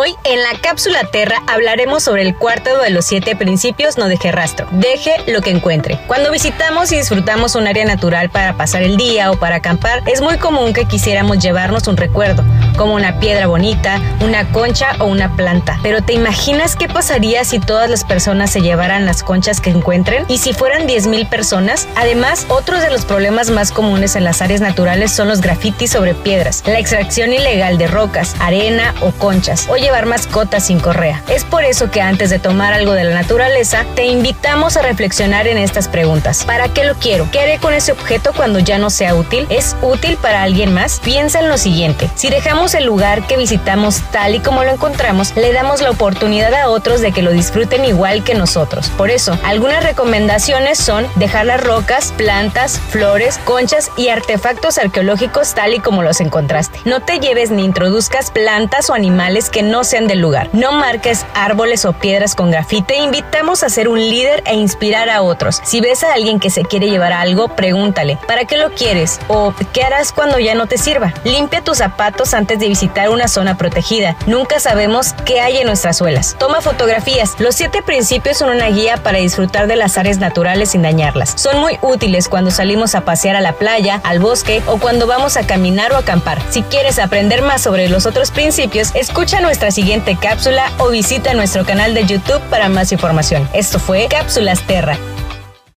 Hoy en la cápsula Terra hablaremos sobre el cuarto de los siete principios no deje rastro. Deje lo que encuentre. Cuando visitamos y disfrutamos un área natural para pasar el día o para acampar, es muy común que quisiéramos llevarnos un recuerdo, como una piedra bonita, una concha o una planta. Pero ¿te imaginas qué pasaría si todas las personas se llevaran las conchas que encuentren? ¿Y si fueran 10.000 personas? Además, otros de los problemas más comunes en las áreas naturales son los grafitis sobre piedras, la extracción ilegal de rocas, arena o conchas llevar mascotas sin correa. Es por eso que antes de tomar algo de la naturaleza, te invitamos a reflexionar en estas preguntas. ¿Para qué lo quiero? ¿Qué haré con ese objeto cuando ya no sea útil? ¿Es útil para alguien más? Piensa en lo siguiente. Si dejamos el lugar que visitamos tal y como lo encontramos, le damos la oportunidad a otros de que lo disfruten igual que nosotros. Por eso, algunas recomendaciones son dejar las rocas, plantas, flores, conchas y artefactos arqueológicos tal y como los encontraste. No te lleves ni introduzcas plantas o animales que no sean del lugar. No marques árboles o piedras con grafite. Invitamos a ser un líder e inspirar a otros. Si ves a alguien que se quiere llevar algo, pregúntale, ¿para qué lo quieres? ¿O qué harás cuando ya no te sirva? Limpia tus zapatos antes de visitar una zona protegida. Nunca sabemos qué hay en nuestras suelas. Toma fotografías. Los siete principios son una guía para disfrutar de las áreas naturales sin dañarlas. Son muy útiles cuando salimos a pasear a la playa, al bosque o cuando vamos a caminar o acampar. Si quieres aprender más sobre los otros principios, escucha nuestra siguiente cápsula o visita nuestro canal de YouTube para más información. Esto fue Cápsulas Terra.